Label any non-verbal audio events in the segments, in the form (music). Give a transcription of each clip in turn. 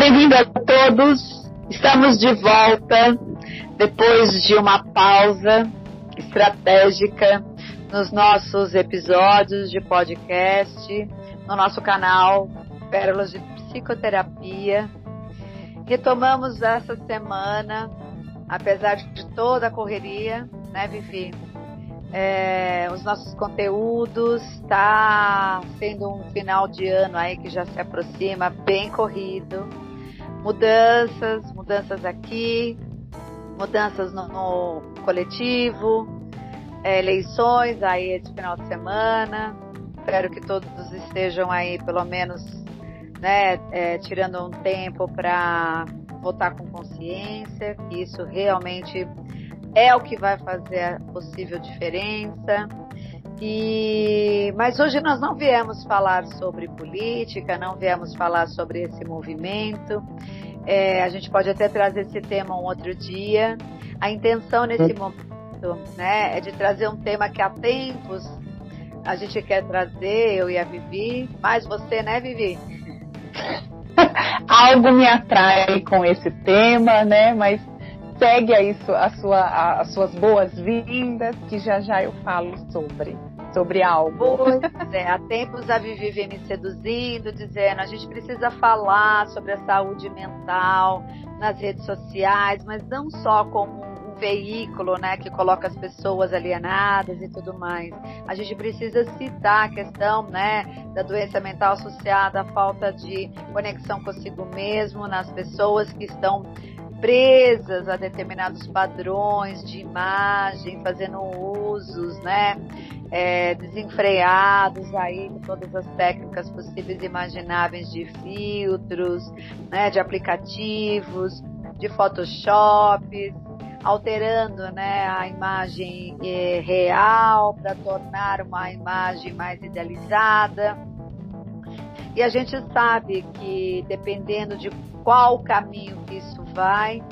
bem-vindo a todos. Estamos de volta depois de uma pausa estratégica nos nossos episódios de podcast, no nosso canal Pérolas de Psicoterapia. Retomamos essa semana, apesar de toda a correria, né, Vivi? É, os nossos conteúdos, está sendo um final de ano aí que já se aproxima, bem corrido. Mudanças, mudanças aqui, mudanças no, no coletivo, é, eleições aí esse final de semana. Espero que todos estejam aí, pelo menos, né, é, tirando um tempo para votar com consciência, que isso realmente é o que vai fazer a possível diferença. E, mas hoje nós não viemos falar sobre política, não viemos falar sobre esse movimento. É, a gente pode até trazer esse tema um outro dia. A intenção nesse momento né, é de trazer um tema que há tempos a gente quer trazer, eu e a Vivi, mais você, né, Vivi? (laughs) Algo me atrai com esse tema, né? Mas segue aí a sua, as suas boas-vindas, que já já eu falo sobre, sobre algo. Pois é, há tempos a Vivi vem me seduzindo, dizendo a gente precisa falar sobre a saúde mental nas redes sociais, mas não só como um veículo, né, que coloca as pessoas alienadas e tudo mais. A gente precisa citar a questão, né, da doença mental associada à falta de conexão consigo mesmo nas pessoas que estão presas a determinados padrões de imagem, fazendo usos, né, é, desenfreados aí todas as técnicas possíveis e imagináveis de filtros, né, de aplicativos, de Photoshop, alterando né, a imagem é, real para tornar uma imagem mais idealizada. E a gente sabe que dependendo de qual caminho que isso vai.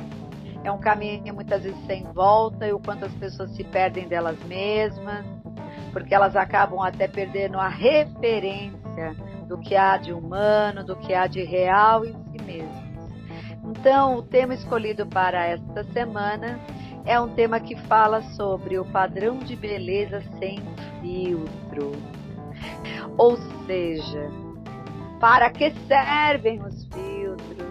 É um caminho muitas vezes sem volta e o quanto as pessoas se perdem delas mesmas, porque elas acabam até perdendo a referência do que há de humano, do que há de real em si mesmas. Então, o tema escolhido para esta semana é um tema que fala sobre o padrão de beleza sem filtro. Ou seja, para que servem os filtros?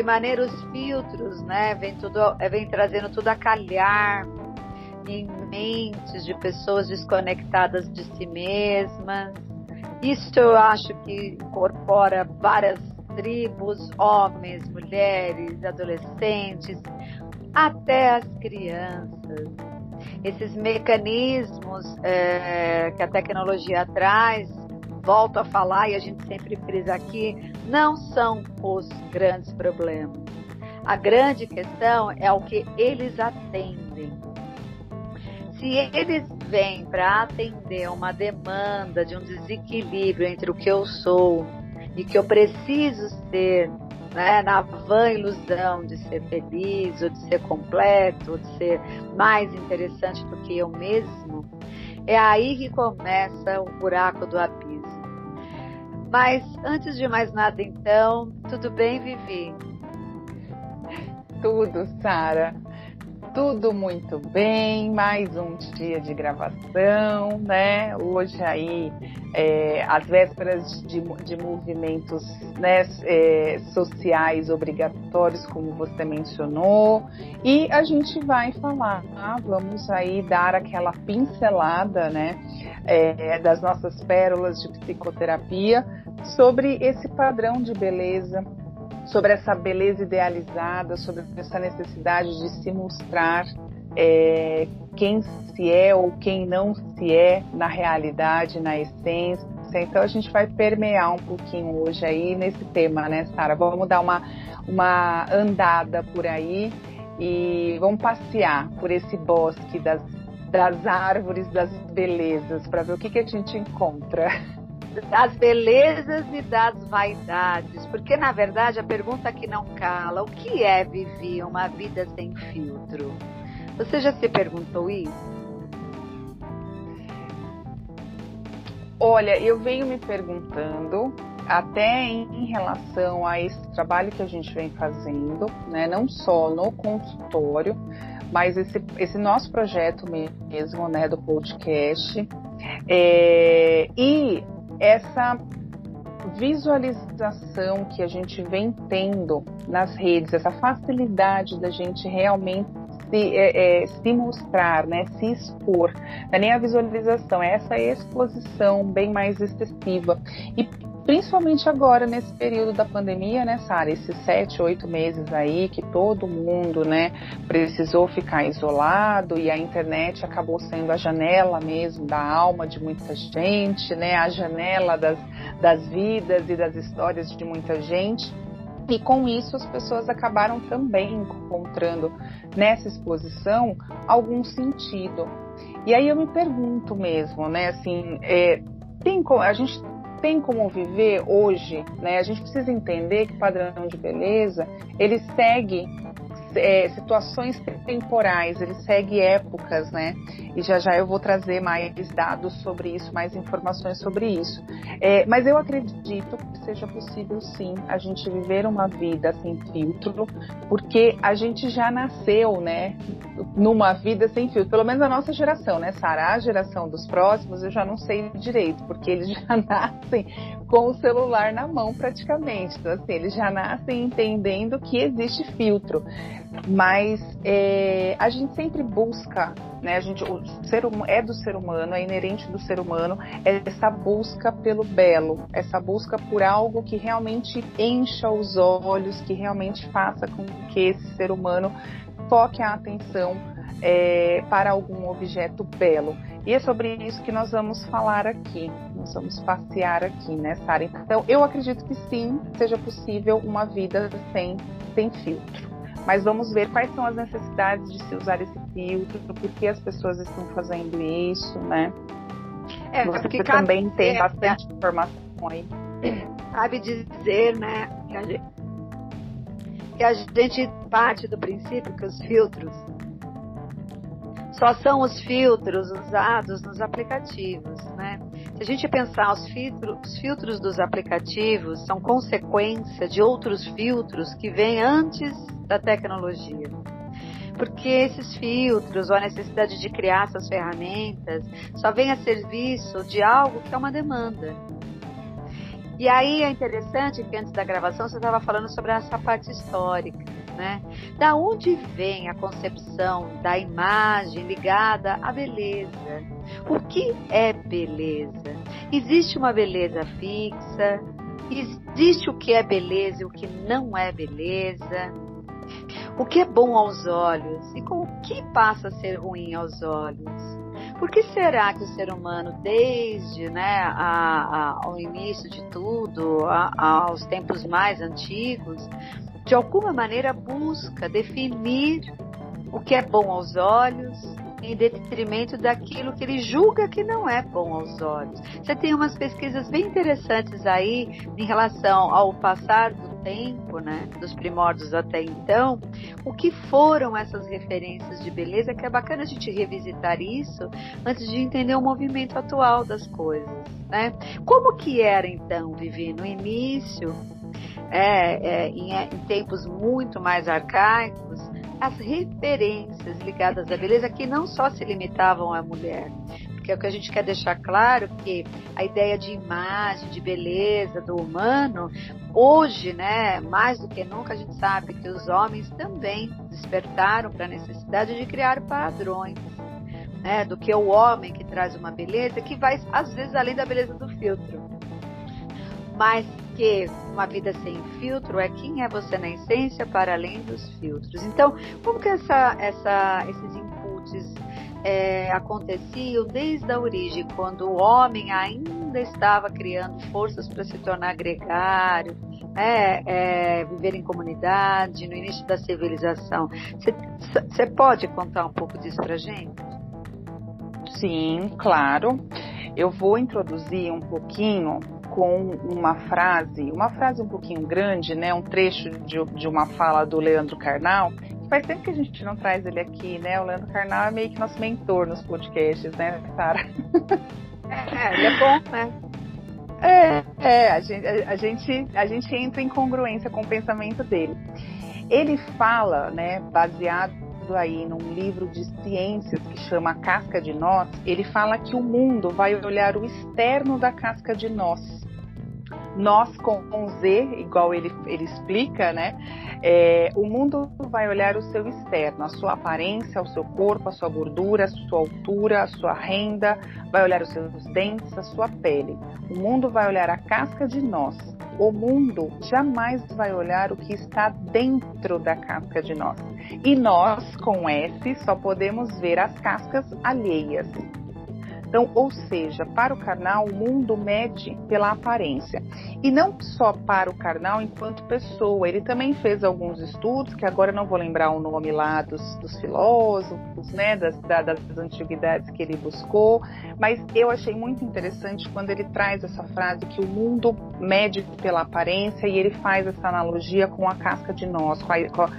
Que maneira os filtros, né, vem tudo, é, vem trazendo tudo a calhar em mentes de pessoas desconectadas de si mesmas. Isso eu acho que incorpora várias tribos, homens, mulheres, adolescentes, até as crianças. Esses mecanismos é, que a tecnologia traz volto a falar e a gente sempre frisa aqui, não são os grandes problemas. A grande questão é o que eles atendem. Se eles vêm para atender uma demanda de um desequilíbrio entre o que eu sou e que eu preciso ser, né, na vã ilusão de ser feliz, ou de ser completo, ou de ser mais interessante do que eu mesmo, é aí que começa o buraco do abismo mas antes de mais nada, então, tudo bem, Vivi? Tudo, Sara. Tudo muito bem, mais um dia de gravação, né? Hoje aí, é, às vésperas de, de movimentos né, é, sociais obrigatórios, como você mencionou, e a gente vai falar, tá? vamos aí dar aquela pincelada, né, é, das nossas pérolas de psicoterapia sobre esse padrão de beleza, sobre essa beleza idealizada, sobre essa necessidade de se mostrar é, quem se é ou quem não se é na realidade, na essência. Então a gente vai permear um pouquinho hoje aí nesse tema, né, Sara? Vamos dar uma, uma andada por aí e vamos passear por esse bosque das, das árvores das belezas para ver o que, que a gente encontra (laughs) das belezas e das vaidades, porque na verdade a pergunta que não cala, o que é viver uma vida sem filtro? Você já se perguntou isso? Olha, eu venho me perguntando até em relação a esse trabalho que a gente vem fazendo, né, não só no consultório, mas esse, esse nosso projeto mesmo, né, do podcast, é, e essa visualização que a gente vem tendo nas redes, essa facilidade da gente realmente se, é, é, se mostrar, né, se expor, não é nem a visualização, é essa exposição bem mais excessiva. E principalmente agora nesse período da pandemia, né, Sara? Esses sete, oito meses aí que todo mundo, né, precisou ficar isolado e a internet acabou sendo a janela mesmo da alma de muita gente, né, a janela das, das vidas e das histórias de muita gente. E com isso as pessoas acabaram também encontrando nessa exposição algum sentido. E aí eu me pergunto mesmo, né, assim, é, tem a gente tem como viver hoje, né? A gente precisa entender que o padrão de beleza ele segue é, situações temporais, ele segue épocas, né? E já já eu vou trazer mais dados sobre isso, mais informações sobre isso. É, mas eu acredito que seja possível sim a gente viver uma vida sem filtro, porque a gente já nasceu, né? Numa vida sem filtro, pelo menos a nossa geração, né, Sara? A geração dos próximos eu já não sei direito, porque eles (laughs) já nascem com o celular na mão praticamente. Então, assim, eles já nascem entendendo que existe filtro. Mas é, a gente sempre busca, né? A gente, o ser hum, é do ser humano, é inerente do ser humano essa busca pelo belo, essa busca por algo que realmente encha os olhos, que realmente faça com que esse ser humano foque a atenção é, para algum objeto belo. E é sobre isso que nós vamos falar aqui. Nós vamos passear aqui, né, Sara? Então, eu acredito que sim, seja possível uma vida sem, sem filtro. Mas vamos ver quais são as necessidades de se usar esse filtro, por que as pessoas estão fazendo isso, né? É, Você também tem é, bastante é, informação aí. Cabe dizer, né, que a, gente, que a gente parte do princípio que os filtros só são os filtros usados nos aplicativos, né? Se a gente pensar os filtros, os filtros dos aplicativos são consequência de outros filtros que vêm antes da tecnologia. Porque esses filtros ou a necessidade de criar essas ferramentas só vem a serviço de algo que é uma demanda. E aí é interessante que antes da gravação você estava falando sobre essa parte histórica, né? Da onde vem a concepção da imagem ligada à beleza? O que é beleza? Existe uma beleza fixa? Existe o que é beleza e o que não é beleza? O que é bom aos olhos e com o que passa a ser ruim aos olhos. Por que será que o ser humano, desde né, a, a, ao início de tudo, a, aos tempos mais antigos, de alguma maneira busca definir o que é bom aos olhos em detrimento daquilo que ele julga que não é bom aos olhos. Você tem umas pesquisas bem interessantes aí em relação ao passar do tempo, né, dos primórdios até então, o que foram essas referências de beleza, que é bacana a gente revisitar isso antes de entender o movimento atual das coisas, né? Como que era então viver no início, é, é, em, em tempos muito mais arcaicos, as referências ligadas à beleza que não só se limitavam à mulher. Porque é o que a gente quer deixar claro que a ideia de imagem, de beleza do humano, hoje, né, mais do que nunca a gente sabe que os homens também despertaram para a necessidade de criar padrões. Né, do que o homem que traz uma beleza que vai às vezes além da beleza do filtro. Mas porque uma vida sem filtro é quem é você na essência para além dos filtros. Então, como que essa, essa, esses inputs é, aconteciam desde a origem, quando o homem ainda estava criando forças para se tornar gregário, é, é, viver em comunidade, no início da civilização. Você pode contar um pouco disso para gente? Sim, claro. Eu vou introduzir um pouquinho com uma frase, uma frase um pouquinho grande, né, um trecho de, de uma fala do Leandro Carnal. Faz tempo que a gente não traz ele aqui, né? O Leandro Carnal é meio que nosso mentor nos podcasts, né, Sara? É, ele é bom, né? É, é a, gente, a, gente, a gente entra em congruência com o pensamento dele. Ele fala, né, baseado aí num livro de ciências que chama Casca de Nós, ele fala que o mundo vai olhar o externo da casca de nós. Nós com Z, igual ele, ele explica, né? É, o mundo vai olhar o seu externo, a sua aparência, o seu corpo, a sua gordura, a sua altura, a sua renda, vai olhar os seus dentes, a sua pele. O mundo vai olhar a casca de nós. O mundo jamais vai olhar o que está dentro da casca de nós. E nós, com S, só podemos ver as cascas alheias. Então, ou seja, para o carnal, o mundo mede pela aparência. E não só para o carnal enquanto pessoa, ele também fez alguns estudos, que agora não vou lembrar o nome lá dos, dos filósofos, né, das, das antiguidades que ele buscou, mas eu achei muito interessante quando ele traz essa frase que o mundo mede pela aparência e ele faz essa analogia com a casca de nós, com a, com a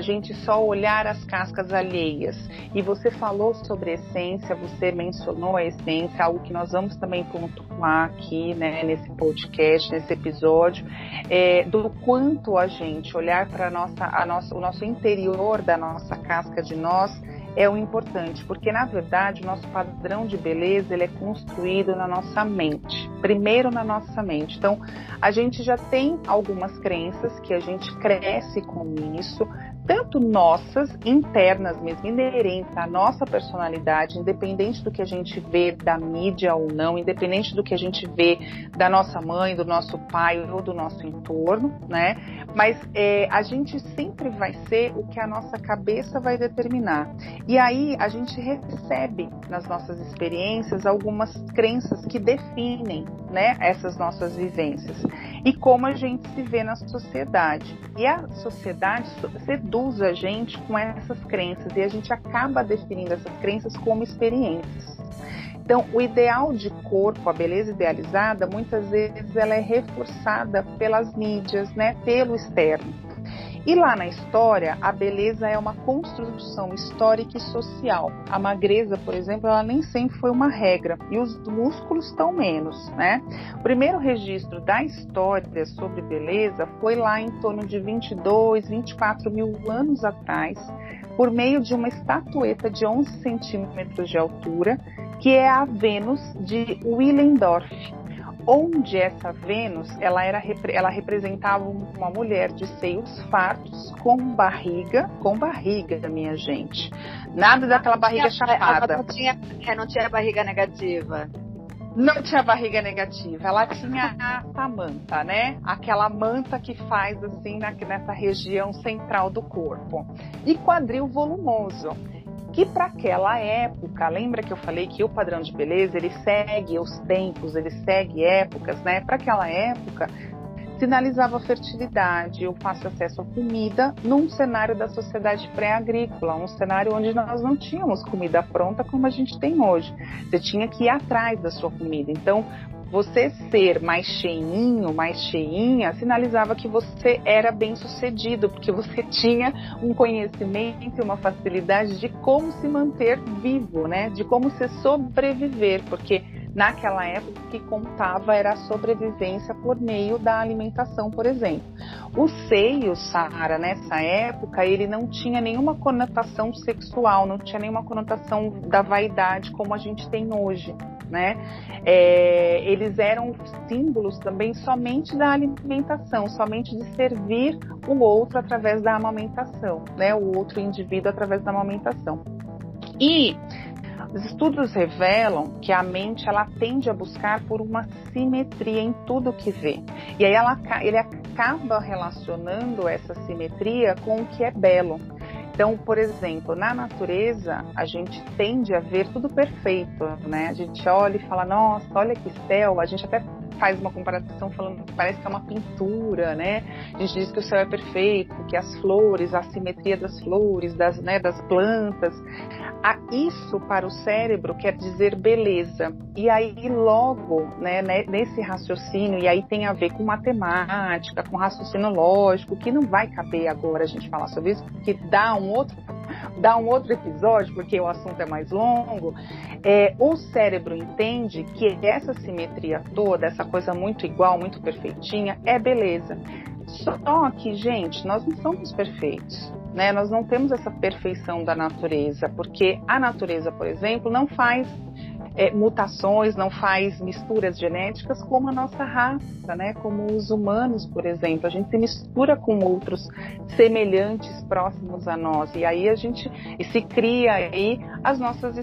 gente só olhar as cascas alheias. E você falou sobre essência, você mencionou a essência, algo que nós vamos também pontuar aqui, né, nesse podcast, nesse episódio, é, do quanto a gente olhar para nossa, a nossa, o nosso interior da nossa casca de nós é o importante, porque na verdade o nosso padrão de beleza ele é construído na nossa mente, primeiro na nossa mente. Então a gente já tem algumas crenças que a gente cresce com isso, tanto nossas, internas mesmo, inerentes à nossa personalidade, independente do que a gente vê da mídia ou não, independente do que a gente vê da nossa mãe, do nosso pai ou do nosso entorno, né? Mas é, a gente sempre vai ser o que a nossa cabeça vai determinar. E aí a gente recebe nas nossas experiências algumas crenças que definem, né, essas nossas vivências e como a gente se vê na sociedade. E a sociedade seduz a gente com essas crenças e a gente acaba definindo essas crenças como experiências. Então, o ideal de corpo, a beleza idealizada, muitas vezes ela é reforçada pelas mídias, né, pelo externo. E lá na história, a beleza é uma construção histórica e social. A magreza, por exemplo, ela nem sempre foi uma regra, e os músculos estão menos, né? O primeiro registro da história sobre beleza foi lá em torno de 22, 24 mil anos atrás, por meio de uma estatueta de 11 centímetros de altura, que é a Vênus de Willendorf onde essa Vênus ela era ela representava uma mulher de seios fartos com barriga, com barriga, minha gente. Nada daquela barriga tinha, chapada. Não tinha, é, não tinha barriga negativa. Não tinha barriga negativa, ela tinha a manta, né? Aquela manta que faz assim na, nessa região central do corpo. E quadril volumoso que para aquela época, lembra que eu falei que o padrão de beleza ele segue os tempos, ele segue épocas, né? Para aquela época sinalizava fertilidade, o fácil acesso à comida num cenário da sociedade pré-agrícola, um cenário onde nós não tínhamos comida pronta como a gente tem hoje. Você tinha que ir atrás da sua comida. Então, você ser mais cheinho, mais cheinha, sinalizava que você era bem sucedido, porque você (laughs) tinha um conhecimento e uma facilidade de como se manter vivo, né? De como se sobreviver, porque naquela época o que contava era a sobrevivência por meio da alimentação, por exemplo. O seio, Sara, nessa época, ele não tinha nenhuma conotação sexual, não tinha nenhuma conotação da vaidade como a gente tem hoje né? É, eles eram símbolos também somente da alimentação, somente de servir o outro através da amamentação, né? O outro indivíduo através da amamentação. E os estudos revelam que a mente ela tende a buscar por uma simetria em tudo que vê. E aí ela, ele acaba relacionando essa simetria com o que é belo. Então, por exemplo, na natureza, a gente tende a ver tudo perfeito, né? A gente olha e fala, nossa, olha que céu, a gente até faz uma comparação falando que parece que é uma pintura, né? A gente diz que o céu é perfeito, que as flores, a simetria das flores, das, né, das plantas, a isso para o cérebro quer dizer beleza. E aí logo, né, nesse raciocínio, e aí tem a ver com matemática, com raciocínio lógico, que não vai caber agora a gente falar sobre isso, que dá um outro dar um outro episódio, porque o assunto é mais longo. É, o cérebro entende que essa simetria toda, essa coisa muito igual, muito perfeitinha, é beleza. Só que, gente, nós não somos perfeitos. Né? Nós não temos essa perfeição da natureza, porque a natureza, por exemplo, não faz é, mutações, não faz misturas genéticas como a nossa raça, né? Como os humanos, por exemplo, a gente se mistura com outros semelhantes próximos a nós e aí a gente se cria aí as nossas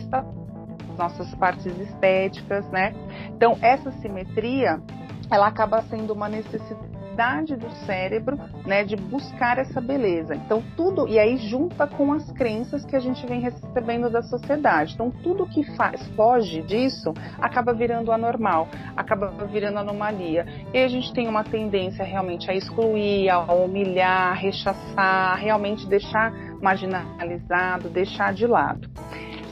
nossas partes estéticas, né? Então essa simetria ela acaba sendo uma necessidade capacidade do cérebro, né, de buscar essa beleza. Então tudo e aí junta com as crenças que a gente vem recebendo da sociedade. Então tudo que faz foge disso acaba virando anormal, acaba virando anomalia. E a gente tem uma tendência realmente a excluir, a humilhar, a rechaçar, realmente deixar marginalizado, deixar de lado.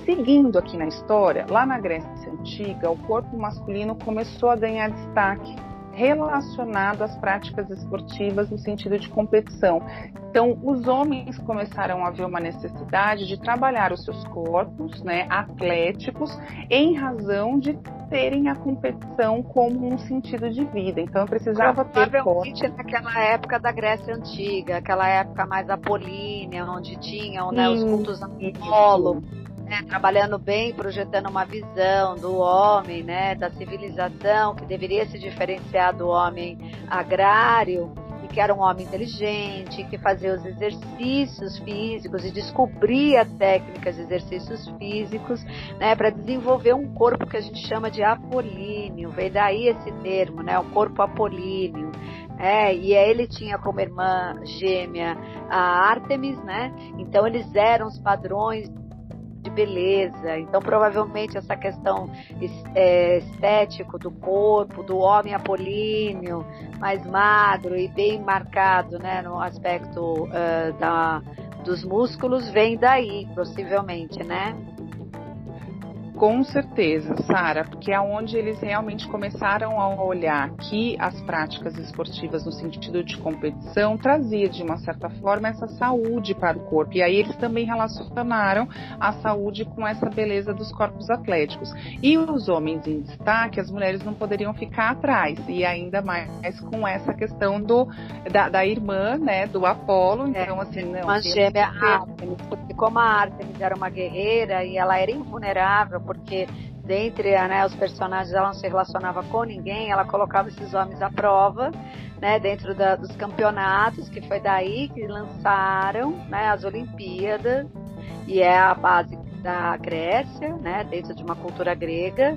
Seguindo aqui na história, lá na Grécia Antiga, o corpo masculino começou a ganhar destaque relacionado às práticas esportivas no sentido de competição. Então, os homens começaram a ver uma necessidade de trabalhar os seus corpos, né, atléticos, em razão de terem a competição como um sentido de vida. Então, eu precisava ter corpo. naquela época da Grécia Antiga, aquela época mais apolínea, onde tinham né, os cultos Apolo né, trabalhando bem, projetando uma visão do homem, né, da civilização que deveria se diferenciar do homem agrário e que era um homem inteligente, que fazia os exercícios físicos e descobria técnicas de exercícios físicos, né, para desenvolver um corpo que a gente chama de apolíneo. Veio daí esse termo, né, o corpo apolíneo. É, e ele tinha como irmã gêmea a Artemis, né? Então eles eram os padrões de beleza. Então, provavelmente, essa questão é, estético do corpo, do homem apolíneo, mais magro e bem marcado né, no aspecto uh, da, dos músculos, vem daí, possivelmente, né? Com certeza, Sara, porque é onde eles realmente começaram a olhar que as práticas esportivas no sentido de competição trazia de uma certa forma essa saúde para o corpo. E aí eles também relacionaram a saúde com essa beleza dos corpos atléticos. E os homens em destaque, as mulheres não poderiam ficar atrás. E ainda mais com essa questão do da, da irmã, né, do Apolo. É, então, assim, não. Uma gêmea Artemis, porque como a Artemis era uma guerreira e ela era invulnerável porque dentre né, os personagens ela não se relacionava com ninguém, ela colocava esses homens à prova, né, dentro da, dos campeonatos, que foi daí que lançaram né, as Olimpíadas, e é a base da Grécia, né, dentro de uma cultura grega,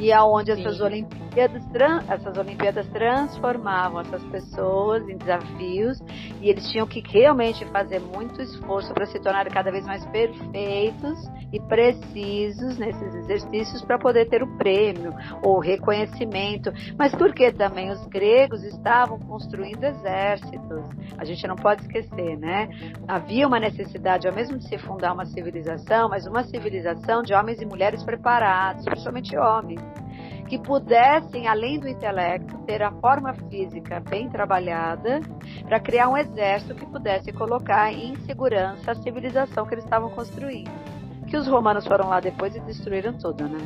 e aonde essas Olimpíadas, essas Olimpíadas transformavam essas pessoas em desafios, e eles tinham que realmente fazer muito esforço para se tornarem cada vez mais perfeitos e precisos nesses exercícios para poder ter o prêmio ou reconhecimento. Mas porque também os gregos estavam construindo exércitos. A gente não pode esquecer, né? Havia uma necessidade, ao mesmo de se fundar uma civilização, mas uma civilização de homens e mulheres preparados, principalmente homens, que pudessem, além do intelecto, ter a forma física bem trabalhada para criar um exército que pudesse colocar em segurança a civilização que eles estavam construindo. Que os romanos foram lá depois e destruíram tudo, né?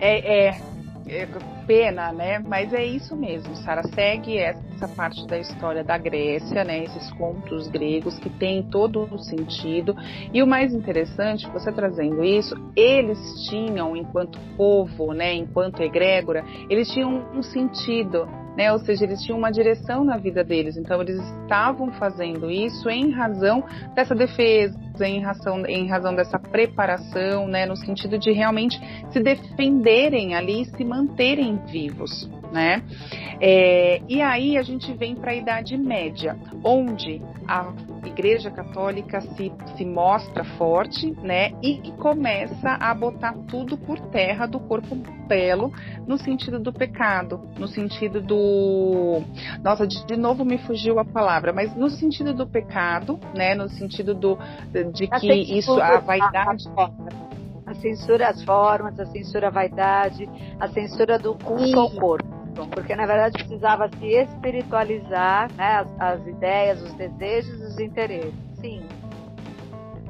É, é, é, pena, né? Mas é isso mesmo, Sara. Segue essa parte da história da Grécia, né? Esses contos gregos que tem todo o sentido. E o mais interessante, você trazendo isso, eles tinham, enquanto povo, né? Enquanto egrégora, eles tinham um sentido né? Ou seja, eles tinham uma direção na vida deles, então eles estavam fazendo isso em razão dessa defesa, em razão, em razão dessa preparação, né? No sentido de realmente se defenderem ali, se manterem vivos, né? É, e aí a gente vem para a Idade Média, onde a Igreja Católica se, se mostra forte, né? E começa a botar tudo por terra do corpo belo, no sentido do pecado, no sentido do. Nossa, de, de novo me fugiu a palavra, mas no sentido do pecado, né? No sentido do, de que isso, a vaidade. A censura às formas, a censura à vaidade, a censura do culto ao corpo porque na verdade precisava se espiritualizar né, as, as ideias, os desejos, os interesses. assim?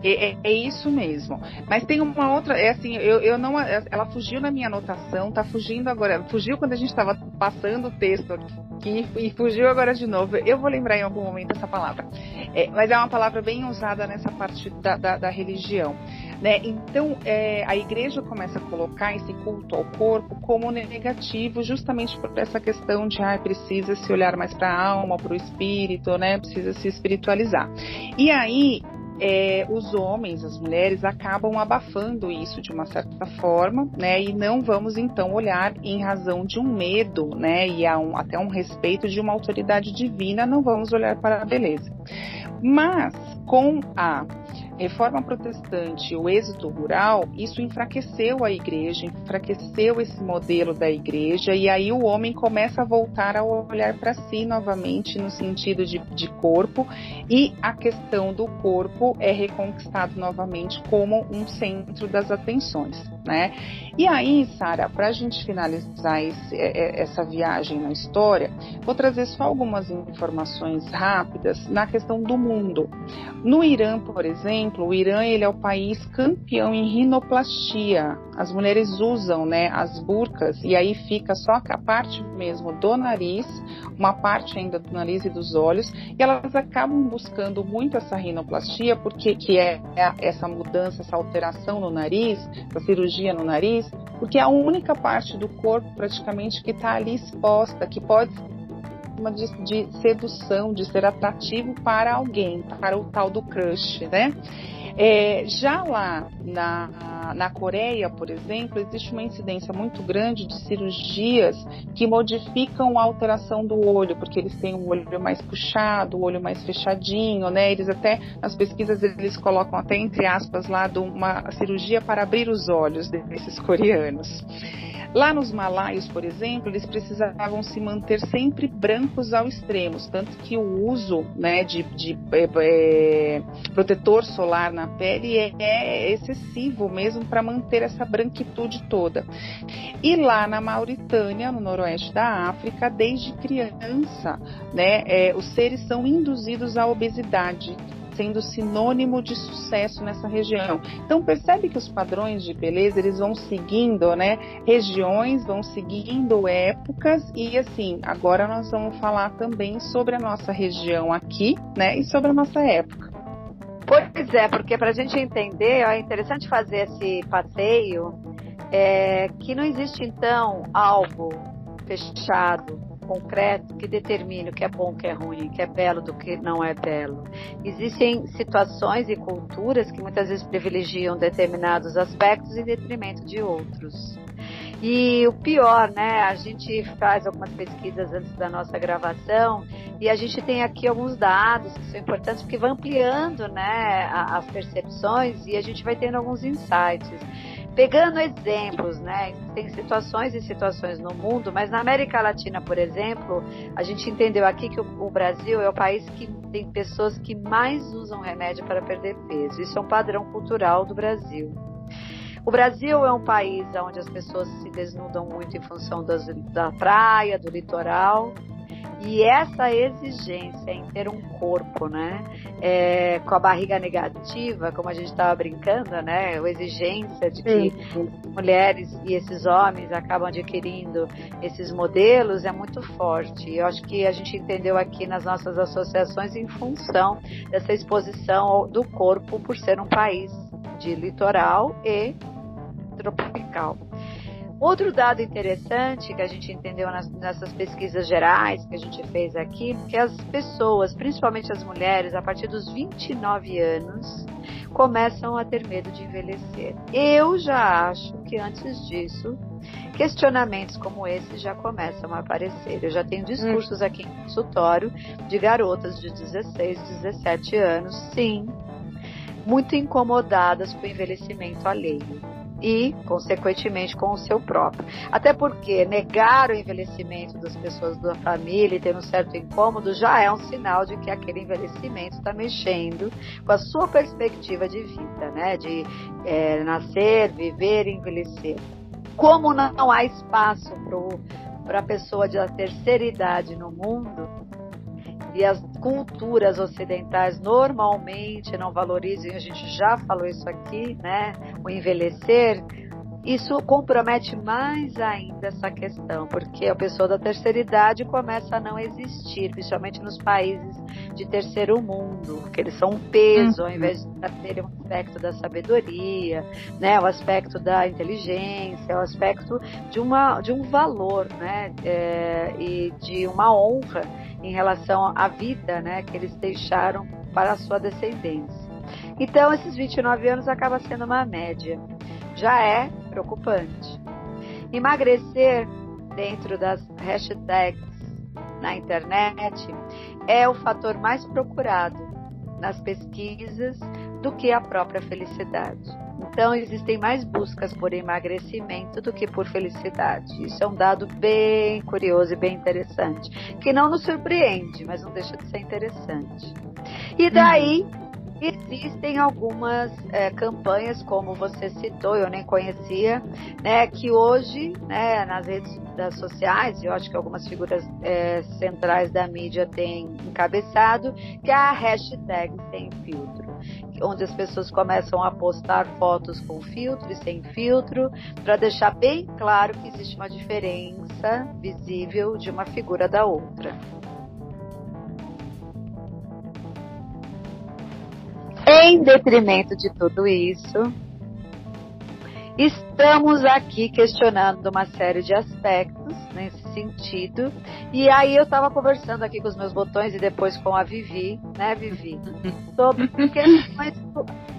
É, é, é, isso mesmo. Mas tem uma outra, é assim, eu, eu não, ela fugiu na minha anotação, tá fugindo agora, fugiu quando a gente estava passando o texto aqui e fugiu agora de novo. Eu vou lembrar em algum momento essa palavra. É, mas é uma palavra bem usada nessa parte da, da, da religião. Né? Então, é, a igreja começa a colocar esse culto ao corpo como negativo, justamente por essa questão de ah, precisa se olhar mais para a alma, para o espírito, né? precisa se espiritualizar. E aí, é, os homens, as mulheres, acabam abafando isso de uma certa forma, né? E não vamos então olhar em razão de um medo, né? E um, até um respeito de uma autoridade divina, não vamos olhar para a beleza. Mas com a reforma protestante, o êxito rural, isso enfraqueceu a igreja, enfraqueceu esse modelo da igreja, e aí o homem começa a voltar a olhar para si novamente no sentido de, de corpo, e a questão do corpo é reconquistado novamente como um centro das atenções. Né? E aí, Sara, para a gente finalizar esse, é, é, essa viagem na história, vou trazer só algumas informações rápidas na questão do mundo. No Irã, por exemplo, o Irã ele é o país campeão em rinoplastia. As mulheres usam né, as burcas e aí fica só a parte mesmo do nariz, uma parte ainda do nariz e dos olhos, e elas acabam buscando muito essa rinoplastia, porque que é essa mudança, essa alteração no nariz, essa cirurgia no nariz, porque é a única parte do corpo praticamente que está ali exposta, que pode de, de sedução, de ser atrativo para alguém, para o tal do crush, né? É, já lá na, na Coreia, por exemplo, existe uma incidência muito grande de cirurgias que modificam a alteração do olho, porque eles têm um olho mais puxado, o um olho mais fechadinho, né? Eles até, nas pesquisas, eles colocam até entre aspas lá uma cirurgia para abrir os olhos desses coreanos. Lá nos malaios, por exemplo, eles precisavam se manter sempre brancos ao extremo, tanto que o uso né, de, de é, é, protetor solar na pele é, é excessivo mesmo para manter essa branquitude toda. E lá na Mauritânia, no noroeste da África, desde criança, né, é, os seres são induzidos à obesidade sendo sinônimo de sucesso nessa região. Então percebe que os padrões de beleza eles vão seguindo, né, regiões, vão seguindo épocas e assim, agora nós vamos falar também sobre a nossa região aqui, né, e sobre a nossa época. Pois é, porque para a gente entender, é interessante fazer esse passeio, é, que não existe então algo fechado, concreto que determine o que é bom, o que é ruim, o que é belo do que não é belo. Existem situações e culturas que muitas vezes privilegiam determinados aspectos em detrimento de outros. E o pior, né? A gente faz algumas pesquisas antes da nossa gravação e a gente tem aqui alguns dados que são importantes porque vão ampliando, né, as percepções e a gente vai tendo alguns insights pegando exemplos, né? Tem situações e situações no mundo, mas na América Latina, por exemplo, a gente entendeu aqui que o, Brasil é o país que tem pessoas que mais usam remédio para perder peso. Isso é um padrão cultural do Brasil. O Brasil é um país onde as pessoas se desnudam muito em função das, da praia, do litoral, e essa exigência em ter um corpo, né, é, com a barriga negativa, como a gente estava brincando, né, a exigência de que Sim. mulheres e esses homens acabam adquirindo esses modelos é muito forte. Eu acho que a gente entendeu aqui nas nossas associações em função dessa exposição do corpo por ser um país de litoral e tropical. Outro dado interessante que a gente entendeu nas, nessas pesquisas gerais que a gente fez aqui, que as pessoas, principalmente as mulheres, a partir dos 29 anos, começam a ter medo de envelhecer. Eu já acho que antes disso, questionamentos como esse já começam a aparecer. Eu já tenho discursos aqui em consultório de garotas de 16, 17 anos, sim, muito incomodadas com o envelhecimento alheio e, consequentemente, com o seu próprio. Até porque negar o envelhecimento das pessoas da família e ter um certo incômodo já é um sinal de que aquele envelhecimento está mexendo com a sua perspectiva de vida, né? De é, nascer, viver e envelhecer. Como não há espaço para a pessoa de terceira idade no mundo, e as culturas ocidentais normalmente não valorizam, a gente já falou isso aqui, né? O envelhecer, isso compromete mais ainda essa questão, porque a pessoa da terceira idade começa a não existir, principalmente nos países de terceiro mundo, porque eles são um peso, ao invés de terem um aspecto da sabedoria, né, o aspecto da inteligência, o aspecto de, uma, de um valor, né, é, e de uma honra em relação à vida, né, que eles deixaram para a sua descendência. Então, esses 29 anos acaba sendo uma média. Já é preocupante. Emagrecer dentro das hashtags na internet é o fator mais procurado nas pesquisas do que a própria felicidade. Então, existem mais buscas por emagrecimento do que por felicidade. Isso é um dado bem curioso e bem interessante, que não nos surpreende, mas não deixa de ser interessante. E daí, Existem algumas é, campanhas, como você citou, eu nem conhecia, né, que hoje, né, nas redes sociais, eu acho que algumas figuras é, centrais da mídia têm encabeçado, que é a hashtag sem filtro, onde as pessoas começam a postar fotos com filtro e sem filtro, para deixar bem claro que existe uma diferença visível de uma figura da outra. Em detrimento de tudo isso, estamos aqui questionando uma série de aspectos nesse sentido. E aí eu estava conversando aqui com os meus botões e depois com a Vivi, né, Vivi? (laughs) Sobre questões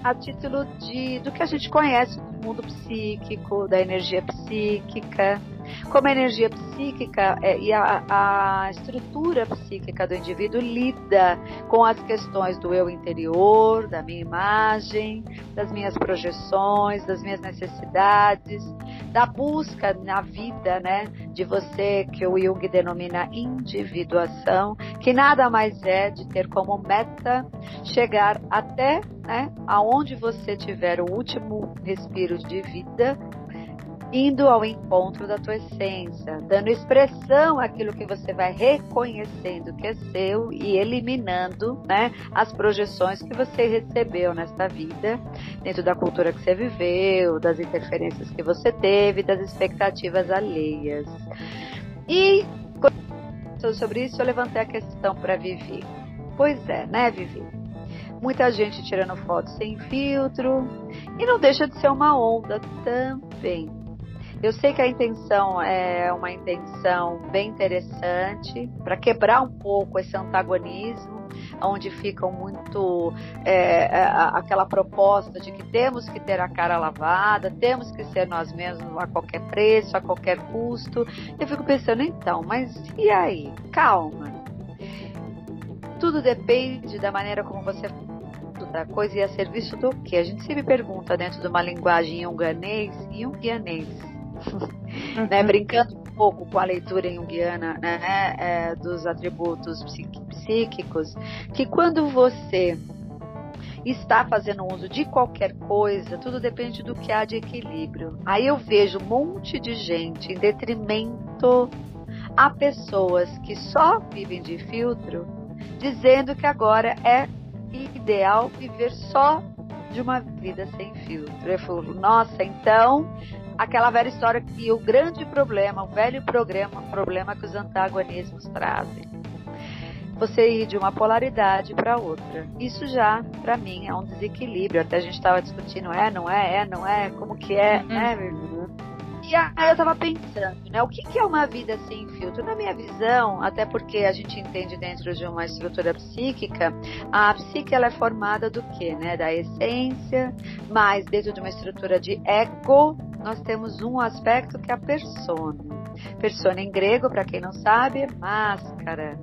a título de do que a gente conhece do mundo psíquico, da energia psíquica, como a energia psíquica é, e a, a estrutura psíquica do indivíduo lida com as questões do eu interior, da minha imagem, das minhas projeções, das minhas necessidades, da busca na vida, né, de você que o Jung denomina individuação, que nada mais é de ter como meta chegar até, né, aonde você tiver o último respiro de vida indo ao encontro da tua essência, dando expressão àquilo que você vai reconhecendo que é seu e eliminando, né, as projeções que você recebeu nesta vida, dentro da cultura que você viveu, das interferências que você teve, das expectativas alheias. E sobre isso eu levantei a questão para Vivi. Pois é, né, Vivi? Muita gente tirando fotos sem filtro e não deixa de ser uma onda também. Eu sei que a intenção é uma intenção bem interessante para quebrar um pouco esse antagonismo, onde ficam muito é, é aquela proposta de que temos que ter a cara lavada, temos que ser nós mesmos a qualquer preço, a qualquer custo. Eu fico pensando, então, mas e aí? Calma. Tudo depende da maneira como você da coisa e a serviço do que? A gente sempre pergunta dentro de uma linguagem junganês e junguianês uhum. Né, brincando um pouco com a leitura junguiana né, é, dos atributos psíquicos, que quando você está fazendo uso de qualquer coisa, tudo depende do que há de equilíbrio. Aí eu vejo um monte de gente em detrimento a pessoas que só vivem de filtro, dizendo que agora é ideal viver só de uma vida sem filtro. Eu falo, nossa, então aquela velha história que o grande problema, o velho problema, problema que os antagonismos trazem. Você ir de uma polaridade para outra. Isso já, para mim, é um desequilíbrio. Até a gente estava discutindo, é, não é, é, não é, como que é, uhum. né, E aí eu estava pensando, né, o que, que é uma vida sem filtro? Na minha visão, até porque a gente entende dentro de uma estrutura psíquica, a psique ela é formada do que, né, da essência, mas dentro de uma estrutura de ego, nós temos um aspecto que é a persona. Persona em grego, para quem não sabe, é máscara.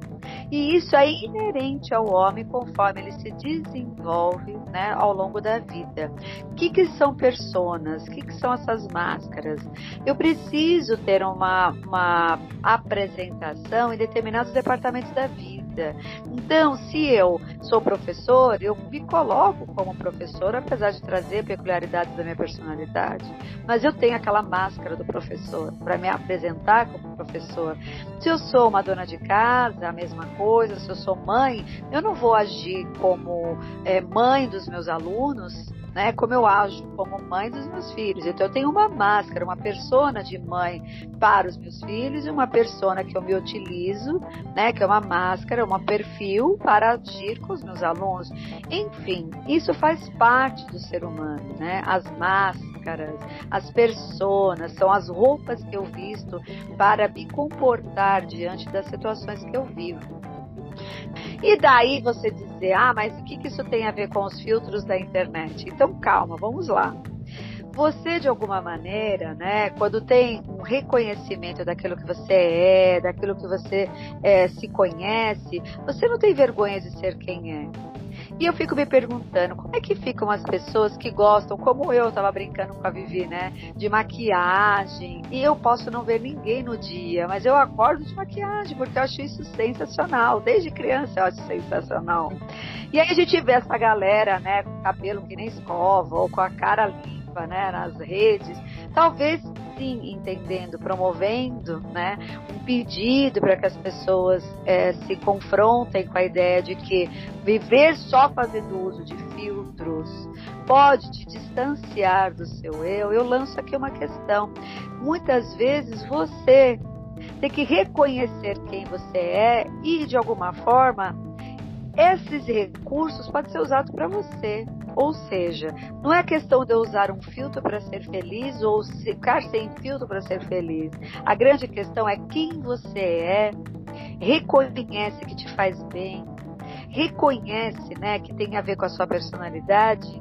E isso é inerente ao homem conforme ele se desenvolve né, ao longo da vida. O que, que são personas? O que, que são essas máscaras? Eu preciso ter uma, uma apresentação em determinados departamentos da vida vida. Então, se eu sou professor, eu me coloco como professor, apesar de trazer peculiaridades da minha personalidade. Mas eu tenho aquela máscara do professor para me apresentar como professor. Se eu sou uma dona de casa, a mesma coisa. Se eu sou mãe, eu não vou agir como é, mãe dos meus alunos né? Como eu ajo como mãe dos meus filhos. Então eu tenho uma máscara, uma persona de mãe para os meus filhos e uma persona que eu me utilizo, né? Que é uma máscara, um perfil para agir com os meus alunos. Enfim, isso faz parte do ser humano, né? As máscaras, as personas, são as roupas que eu visto para me comportar diante das situações que eu vivo. E daí você dizer, ah, mas o que, isso tem a ver com os filtros da internet? Então calma, vamos lá você de alguma maneira, né, quando tem um reconhecimento daquilo que você é, daquilo que você é, se conhece, você não tem vergonha de ser quem é. E eu fico me perguntando, como é que ficam as pessoas que gostam, como eu estava brincando com a Vivi, né? De maquiagem. E eu posso não ver ninguém no dia, mas eu acordo de maquiagem, porque eu acho isso sensacional. Desde criança eu acho sensacional. E aí a gente vê essa galera, né, com cabelo que nem escova, ou com a cara limpa, né, nas redes. Talvez sim entendendo, promovendo né, um pedido para que as pessoas é, se confrontem com a ideia de que viver só fazendo uso de filtros pode te distanciar do seu eu. Eu lanço aqui uma questão. Muitas vezes você tem que reconhecer quem você é e, de alguma forma, esses recursos podem ser usados para você. Ou seja, não é questão de eu usar um filtro para ser feliz ou ficar sem filtro para ser feliz. A grande questão é quem você é, reconhece que te faz bem, reconhece né, que tem a ver com a sua personalidade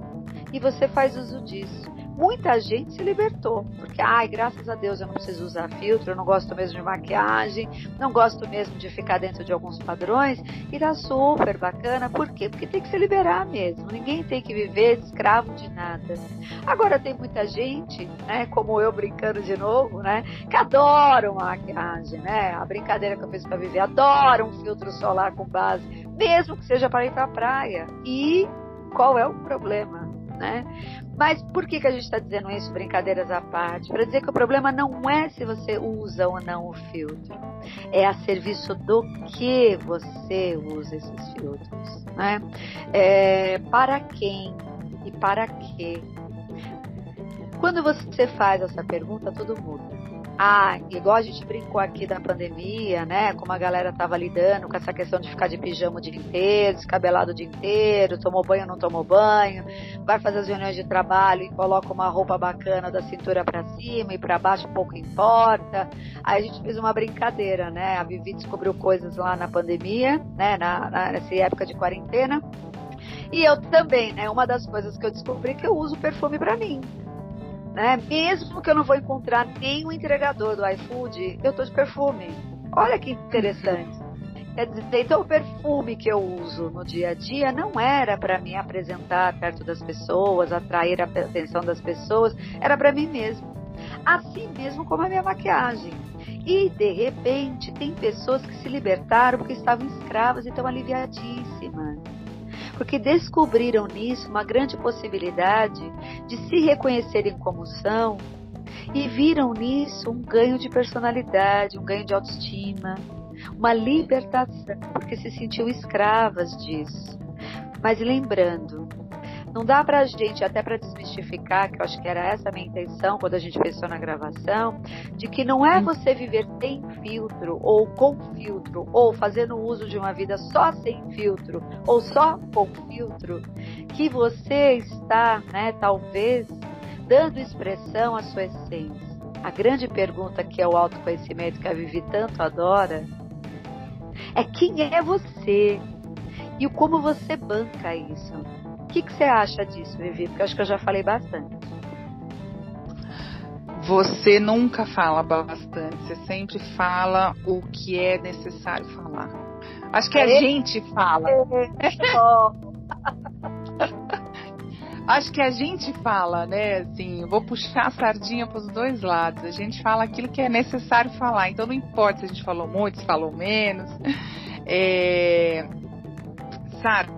e você faz uso disso muita gente se libertou. Porque, ai, graças a Deus eu não preciso usar filtro, eu não gosto mesmo de maquiagem, não gosto mesmo de ficar dentro de alguns padrões. E tá super bacana. Por quê? Porque tem que se liberar mesmo. Ninguém tem que viver escravo de nada. Agora tem muita gente, né, como eu brincando de novo, né, que adora uma maquiagem, né? A brincadeira que eu fiz para viver, adora um filtro solar com base, mesmo que seja para ir para a praia. E qual é o problema? Né? Mas por que, que a gente está dizendo isso, brincadeiras à parte? Para dizer que o problema não é se você usa ou não o filtro, é a serviço do que você usa esses filtros, né? É, para quem e para quê? Quando você faz essa pergunta, tudo muda. Ah, igual a gente brincou aqui da pandemia, né? Como a galera tava lidando com essa questão de ficar de pijama o dia inteiro, descabelado o dia inteiro, tomou banho ou não tomou banho, vai fazer as reuniões de trabalho e coloca uma roupa bacana da cintura para cima e para baixo pouco importa. Aí a gente fez uma brincadeira, né? A Vivi descobriu coisas lá na pandemia, né? Na, na, nessa época de quarentena. E eu também, né? Uma das coisas que eu descobri é que eu uso perfume para mim né? Mesmo que eu não vou encontrar nenhum entregador do iFood, eu tô de perfume. Olha que interessante. Quer dizer, então o perfume que eu uso no dia a dia não era para me apresentar perto das pessoas, atrair a atenção das pessoas, era para mim mesmo. Assim mesmo como a minha maquiagem. E de repente tem pessoas que se libertaram porque estavam escravas e estão aliviadíssimas porque descobriram nisso uma grande possibilidade de se reconhecerem como são e viram nisso um ganho de personalidade, um ganho de autoestima, uma libertação, porque se sentiu escravas disso. Mas lembrando, não dá pra gente, até para desmistificar, que eu acho que era essa a minha intenção quando a gente pensou na gravação, de que não é você viver sem filtro, ou com filtro, ou fazendo uso de uma vida só sem filtro, ou só com filtro, que você está, né, talvez, dando expressão à sua essência. A grande pergunta que é o autoconhecimento que a Vivi tanto adora é quem é você? E como você banca isso que, que você acha disso, Vivi? Porque eu acho que eu já falei bastante. Você nunca fala bastante, você sempre fala o que é necessário falar. Acho que a é. gente fala. (laughs) Acho que a gente fala, né? Assim, vou puxar a sardinha para os dois lados. A gente fala aquilo que é necessário falar. Então não importa se a gente falou muito, se falou menos. É... Sara,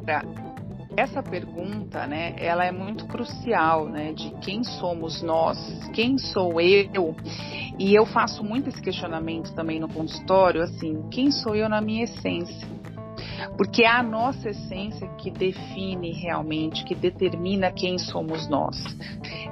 essa pergunta, né, ela é muito crucial, né, de quem somos nós, quem sou eu, e eu faço muito esse questionamento também no consultório, assim, quem sou eu na minha essência? Porque é a nossa essência que define realmente, que determina quem somos nós.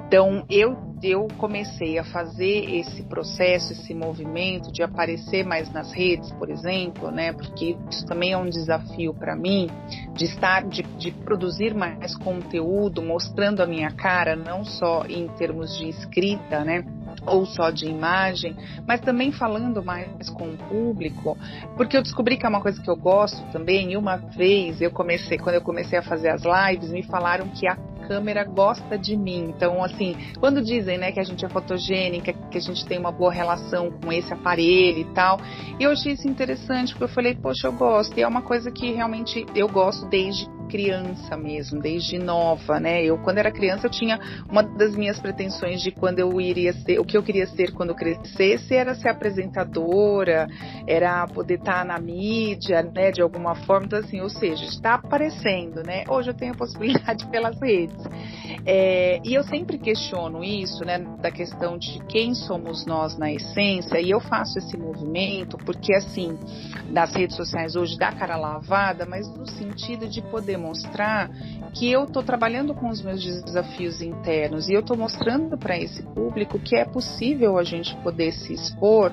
Então, eu, eu comecei a fazer esse processo, esse movimento de aparecer mais nas redes, por exemplo, né? Porque isso também é um desafio para mim, de estar, de, de produzir mais conteúdo, mostrando a minha cara, não só em termos de escrita, né? Ou só de imagem, mas também falando mais com o público, porque eu descobri que é uma coisa que eu gosto também. E uma vez eu comecei, quando eu comecei a fazer as lives, me falaram que a câmera gosta de mim. Então, assim, quando dizem, né, que a gente é fotogênica, que a gente tem uma boa relação com esse aparelho e tal, eu achei isso interessante, porque eu falei, poxa, eu gosto. E é uma coisa que realmente eu gosto desde criança mesmo, desde nova, né? Eu quando era criança eu tinha uma das minhas pretensões de quando eu iria ser, o que eu queria ser quando crescesse era ser apresentadora, era poder estar na mídia, né, de alguma forma, então assim, ou seja, está aparecendo, né? Hoje eu tenho a possibilidade (laughs) pelas redes. É, e eu sempre questiono isso, né, da questão de quem somos nós na essência, e eu faço esse movimento porque assim, nas redes sociais hoje dá cara lavada, mas no sentido de poder demonstrar que eu estou trabalhando com os meus desafios internos e eu estou mostrando para esse público que é possível a gente poder se expor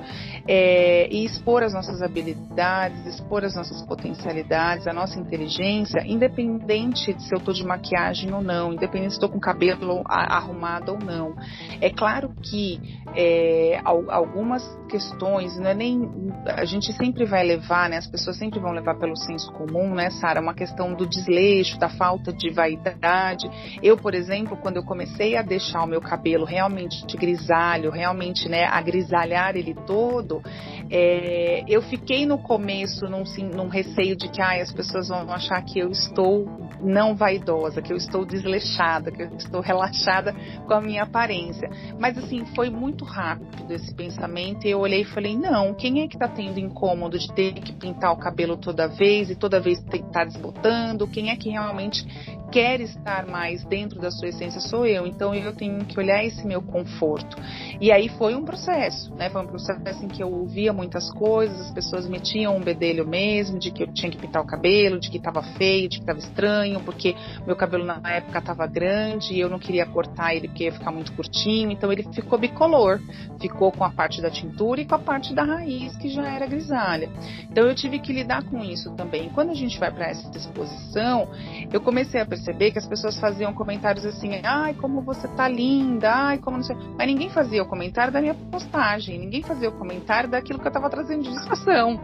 é, e expor as nossas habilidades, expor as nossas potencialidades, a nossa inteligência, independente de se eu estou de maquiagem ou não, independente se estou com cabelo arrumado ou não. É claro que é, algumas questões, não é nem a gente sempre vai levar, né? As pessoas sempre vão levar pelo senso comum, né, Sara? Uma questão do desleixo, da falta de vaidade. Eu, por exemplo, quando eu comecei a deixar o meu cabelo realmente de grisalho, realmente, né, a grisalhar ele todo, é, eu fiquei no começo num, num receio de que ai, as pessoas vão achar que eu estou não vaidosa, que eu estou desleixada, que eu estou relaxada com a minha aparência. Mas assim, foi muito rápido esse pensamento e eu olhei e falei, não, quem é que está tendo incômodo de ter que pintar o cabelo toda vez e toda vez estar tá desbotando? Quem é que realmente quer estar mais dentro da sua essência sou eu. Então eu tenho que olhar esse meu conforto. E aí foi um processo, né? Foi um processo em que eu ouvia muitas coisas, as pessoas metiam um bedelho mesmo, de que eu tinha que pintar o cabelo, de que estava feio, de que estava estranho, porque meu cabelo na época estava grande e eu não queria cortar ele porque ia ficar muito curtinho. Então ele ficou bicolor, ficou com a parte da tintura e com a parte da raiz que já era grisalha. Então eu tive que lidar com isso também. Quando a gente vai para essa exposição, eu comecei a perceber que as pessoas faziam comentários assim, ai, como você tá linda, ai, como não sei. Mas ninguém fazia o comentário da minha postagem, ninguém fazia o comentário daquilo que eu tava trazendo de discussão.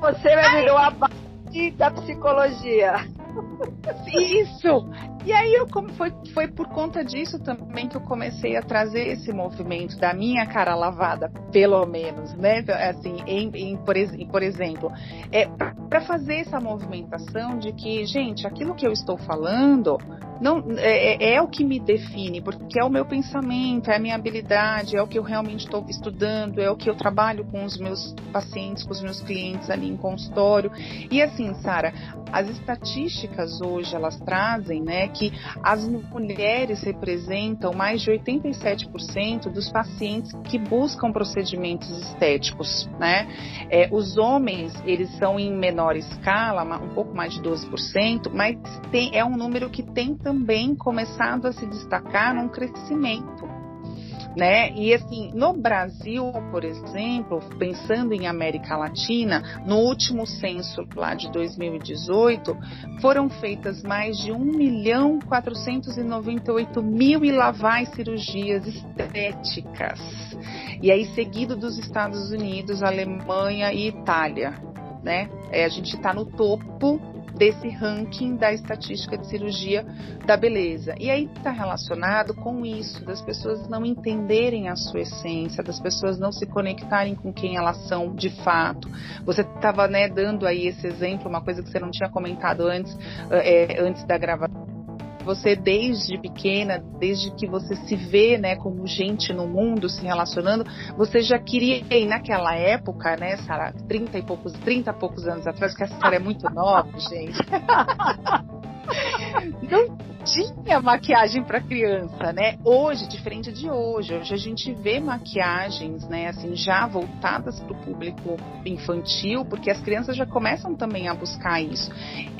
Você me virou a base da psicologia. Isso! E aí eu, foi, foi por conta disso também que eu comecei a trazer esse movimento da minha cara lavada, pelo menos, né? Assim, em, em por, por, exemplo, é para fazer essa movimentação de que, gente, aquilo que eu estou falando não é, é, é, o que me define, porque é o meu pensamento, é a minha habilidade, é o que eu realmente estou estudando, é o que eu trabalho com os meus pacientes, com os meus clientes ali em consultório. E assim, Sara, as estatísticas hoje elas trazem, né, que as mulheres representam mais de 87% dos pacientes que buscam procedimentos estéticos, né? É, os homens eles são em menor escala, um pouco mais de 12%, mas tem, é um número que tem também começado a se destacar num crescimento. Né? E assim, no Brasil, por exemplo, pensando em América Latina, no último censo lá de 2018, foram feitas mais de 1 milhão 498 mil e lá vai cirurgias estéticas. E aí, seguido dos Estados Unidos, Alemanha e Itália. Né? É, a gente está no topo desse ranking da estatística de cirurgia da beleza. E aí está relacionado com isso, das pessoas não entenderem a sua essência, das pessoas não se conectarem com quem elas são de fato. Você estava né, dando aí esse exemplo, uma coisa que você não tinha comentado antes, é, antes da gravação você desde pequena, desde que você se vê, né, como gente no mundo, se relacionando, você já queria, e naquela época, né, Sara, 30 e poucos, 30 e poucos anos atrás, que a Sara é muito nova, gente. (laughs) Não tinha maquiagem para criança, né? Hoje, diferente de hoje, hoje a gente vê maquiagens, né, assim, já voltadas para o público infantil, porque as crianças já começam também a buscar isso.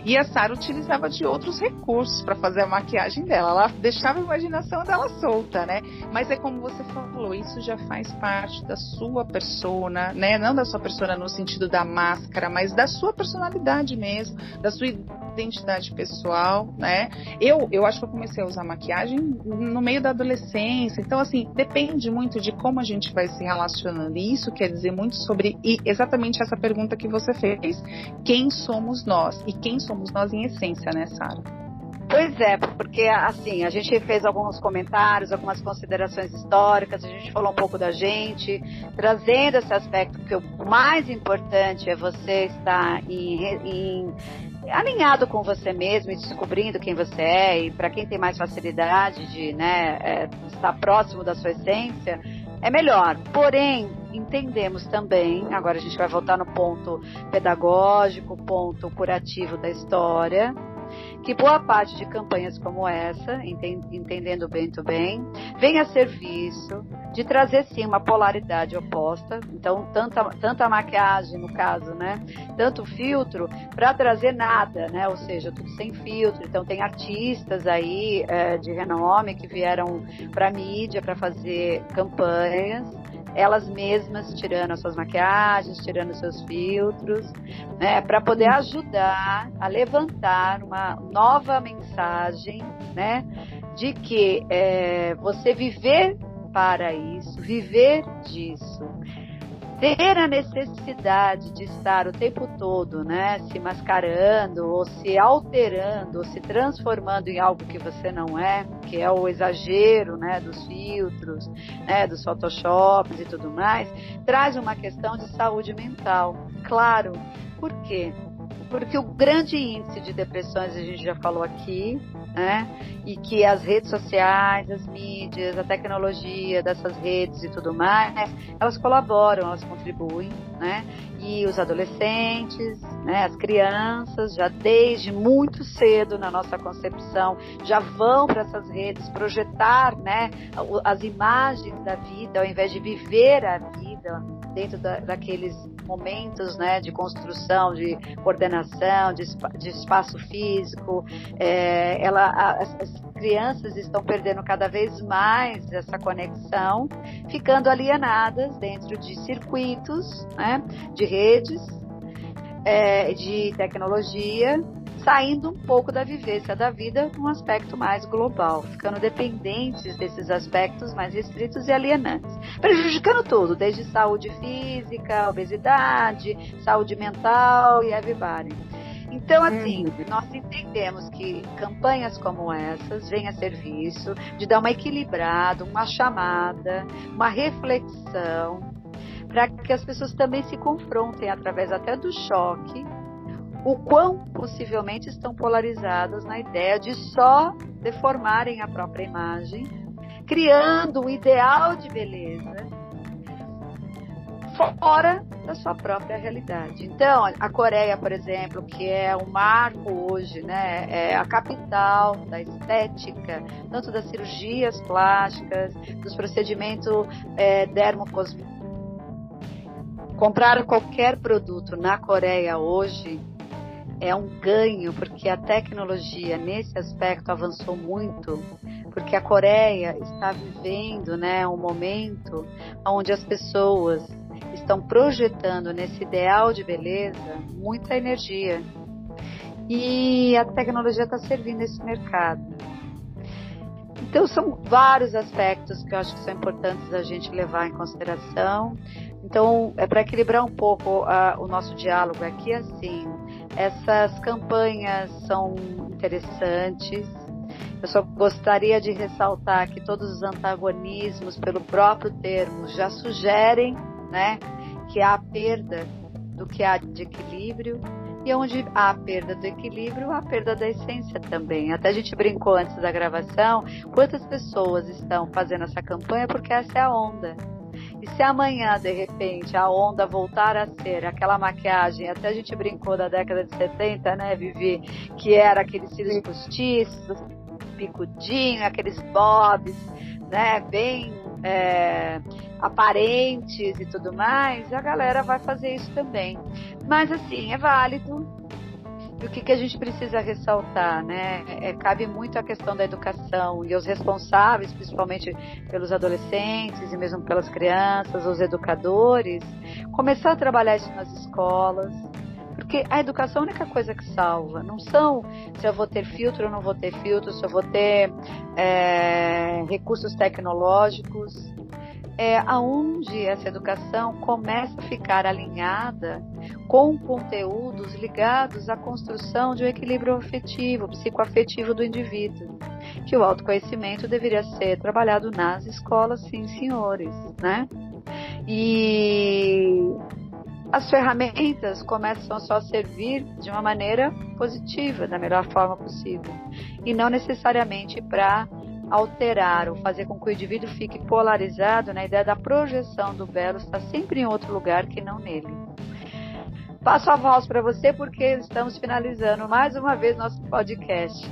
E a Sara utilizava de outros recursos para fazer a maquiagem dela. Ela deixava a imaginação dela solta, né? Mas é como você falou, isso já faz parte da sua persona, né? Não da sua persona no sentido da máscara, mas da sua personalidade mesmo, da sua identidade pessoal, né? Eu, eu acho que eu comecei a usar maquiagem no meio da adolescência. Então, assim, depende muito de como a gente vai se relacionando. E isso quer dizer muito sobre e exatamente essa pergunta que você fez. Quem somos nós? E quem somos nós em essência, né, Sara? Pois é, porque assim, a gente fez alguns comentários, algumas considerações históricas, a gente falou um pouco da gente, trazendo esse aspecto que o mais importante é você estar em, em alinhado com você mesmo e descobrindo quem você é e para quem tem mais facilidade de né, é, estar próximo da sua essência, é melhor. Porém, entendemos também, agora a gente vai voltar no ponto pedagógico, ponto curativo da história, que boa parte de campanhas como essa, entendendo bem muito bem, vem a serviço de trazer sim uma polaridade oposta, então tanta, tanta maquiagem no caso, né, tanto filtro para trazer nada, né, ou seja, tudo sem filtro. Então tem artistas aí é, de renome que vieram para mídia para fazer campanhas elas mesmas tirando as suas maquiagens, tirando os seus filtros, né, para poder ajudar a levantar uma nova mensagem, né, de que é, você viver para isso, viver disso, ter a necessidade de estar o tempo todo, né, se mascarando ou se alterando, ou se transformando em algo que você não é, que é o exagero, né, dos filtros, né, dos photoshops e tudo mais, traz uma questão de saúde mental. Claro. Por quê? Porque o grande índice de depressões a gente já falou aqui, né? E que as redes sociais, as mídias, a tecnologia dessas redes e tudo mais, elas colaboram, elas contribuem, né? E os adolescentes, né, as crianças, já desde muito cedo na nossa concepção, já vão para essas redes projetar, né, as imagens da vida, ao invés de viver a vida dentro da, daqueles momentos né, de construção, de coordenação, de, de espaço físico. É, ela, as, as crianças estão perdendo cada vez mais essa conexão, ficando alienadas dentro de circuitos, né, de redes, é, de tecnologia saindo um pouco da vivência da vida num aspecto mais global, ficando dependentes desses aspectos mais restritos e alienantes, prejudicando tudo, desde saúde física, obesidade, saúde mental e everybody. Então, assim, uhum. nós entendemos que campanhas como essas vêm a serviço de dar uma equilibrada, uma chamada, uma reflexão, para que as pessoas também se confrontem através até do choque o quão possivelmente estão polarizadas na ideia de só deformarem a própria imagem, criando um ideal de beleza fora da sua própria realidade. Então, a Coreia, por exemplo, que é um marco hoje, né, é a capital da estética, tanto das cirurgias plásticas, dos procedimentos é, dermocosméticos. Comprar qualquer produto na Coreia hoje é um ganho, porque a tecnologia nesse aspecto avançou muito, porque a Coreia está vivendo né, um momento onde as pessoas estão projetando nesse ideal de beleza muita energia. E a tecnologia está servindo esse mercado. Então são vários aspectos que eu acho que são importantes a gente levar em consideração. Então, é para equilibrar um pouco uh, o nosso diálogo aqui, assim, essas campanhas são interessantes. Eu só gostaria de ressaltar que todos os antagonismos, pelo próprio termo, já sugerem né, que há perda do que há de equilíbrio, e onde há perda do equilíbrio, há perda da essência também. Até a gente brincou antes da gravação, quantas pessoas estão fazendo essa campanha porque essa é a onda. E se amanhã, de repente, a onda voltar a ser aquela maquiagem, até a gente brincou da década de 70, né, Vivi, que era aqueles cílios postiços, picudinho, aqueles bobs, né, bem é, aparentes e tudo mais, a galera vai fazer isso também. Mas assim, é válido. E o que, que a gente precisa ressaltar, né? É, cabe muito a questão da educação e os responsáveis, principalmente pelos adolescentes e mesmo pelas crianças, os educadores, começar a trabalhar isso nas escolas, porque a educação é a única coisa que salva. Não são se eu vou ter filtro ou não vou ter filtro, se eu vou ter é, recursos tecnológicos. É aonde essa educação começa a ficar alinhada com conteúdos ligados à construção de um equilíbrio afetivo, psicoafetivo do indivíduo. Que o autoconhecimento deveria ser trabalhado nas escolas, sim, senhores, né? E as ferramentas começam só a servir de uma maneira positiva, da melhor forma possível, e não necessariamente para alterar ou fazer com que o indivíduo fique polarizado na ideia da projeção do belo estar sempre em outro lugar que não nele. Passo a voz para você porque estamos finalizando mais uma vez nosso podcast.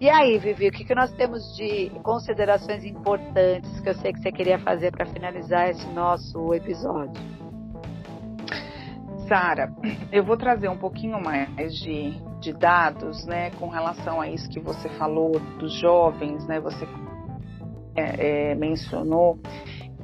E aí, Vivi, o que, que nós temos de considerações importantes que eu sei que você queria fazer para finalizar esse nosso episódio? Sara, eu vou trazer um pouquinho mais de, de dados, né, com relação a isso que você falou dos jovens, né, você é, é, mencionou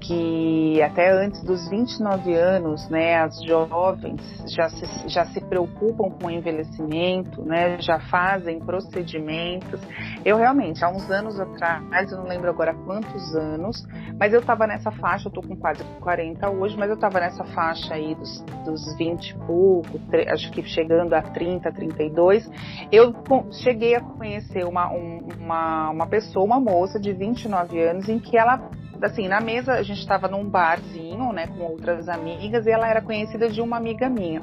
que até antes dos 29 anos, né, as jovens já se, já se preocupam com o envelhecimento, né, já fazem procedimentos. Eu realmente, há uns anos atrás, eu não lembro agora quantos anos, mas eu estava nessa faixa, eu tô com quase 40 hoje, mas eu estava nessa faixa aí dos, dos 20 e pouco, acho que chegando a 30, 32. Eu cheguei a conhecer uma, um, uma, uma pessoa, uma moça de 29 anos, em que ela assim, na mesa a gente estava num barzinho, né, com outras amigas e ela era conhecida de uma amiga minha.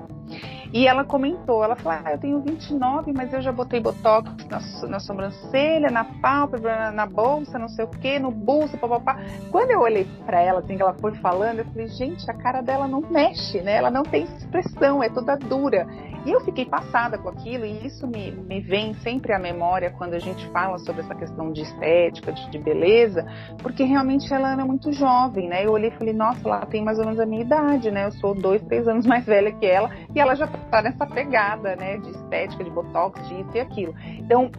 E ela comentou, ela falou, ah, eu tenho 29, mas eu já botei botox na, na sobrancelha, na pálpebra, na, na, bolsa, não sei o que, no bolso, papapá. Quando eu olhei para ela, assim, que ela foi falando, eu falei, gente, a cara dela não mexe, né? Ela não tem expressão, é toda dura. E eu fiquei passada com aquilo, e isso me, me vem sempre à memória quando a gente fala sobre essa questão de estética, de, de beleza, porque realmente ela era muito jovem, né? Eu olhei e falei, nossa, ela tem mais ou menos a minha idade, né? Eu sou dois, três anos mais velha que ela, e ela já tá nessa pegada, né? De estética, de botox, de isso e aquilo. Então,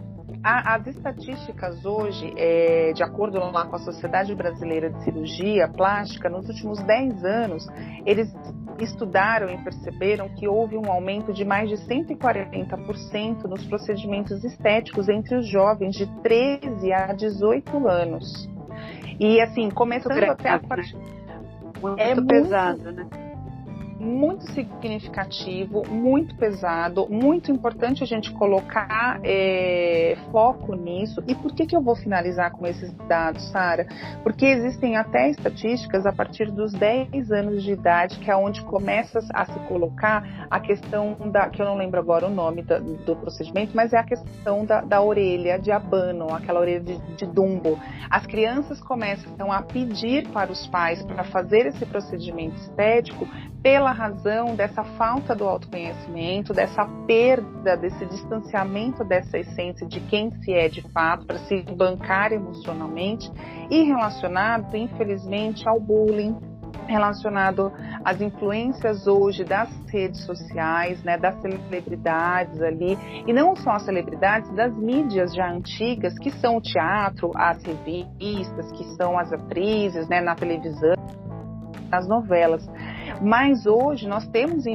as estatísticas hoje, é, de acordo lá com a Sociedade Brasileira de Cirurgia Plástica, nos últimos 10 anos, eles estudaram e perceberam que houve um aumento de mais de 140% nos procedimentos estéticos entre os jovens de 13 a 18 anos. E assim, começando até a partir. Muito é pesado, muito, né? Muito significativo, muito pesado, muito importante a gente colocar é, foco nisso. E por que, que eu vou finalizar com esses dados, Sara? Porque existem até estatísticas a partir dos 10 anos de idade, que é onde começa a se colocar a questão da, que eu não lembro agora o nome da, do procedimento, mas é a questão da, da orelha de abano, aquela orelha de, de dumbo. As crianças começam a pedir para os pais para fazer esse procedimento estético pela razão dessa falta do autoconhecimento, dessa perda, desse distanciamento dessa essência de quem se é de fato, para se bancar emocionalmente, e relacionado, infelizmente, ao bullying, relacionado às influências hoje das redes sociais, né, das celebridades ali, e não só as celebridades, das mídias já antigas, que são o teatro, as revistas, que são as atrizes, né, na televisão, nas novelas. Mas hoje nós temos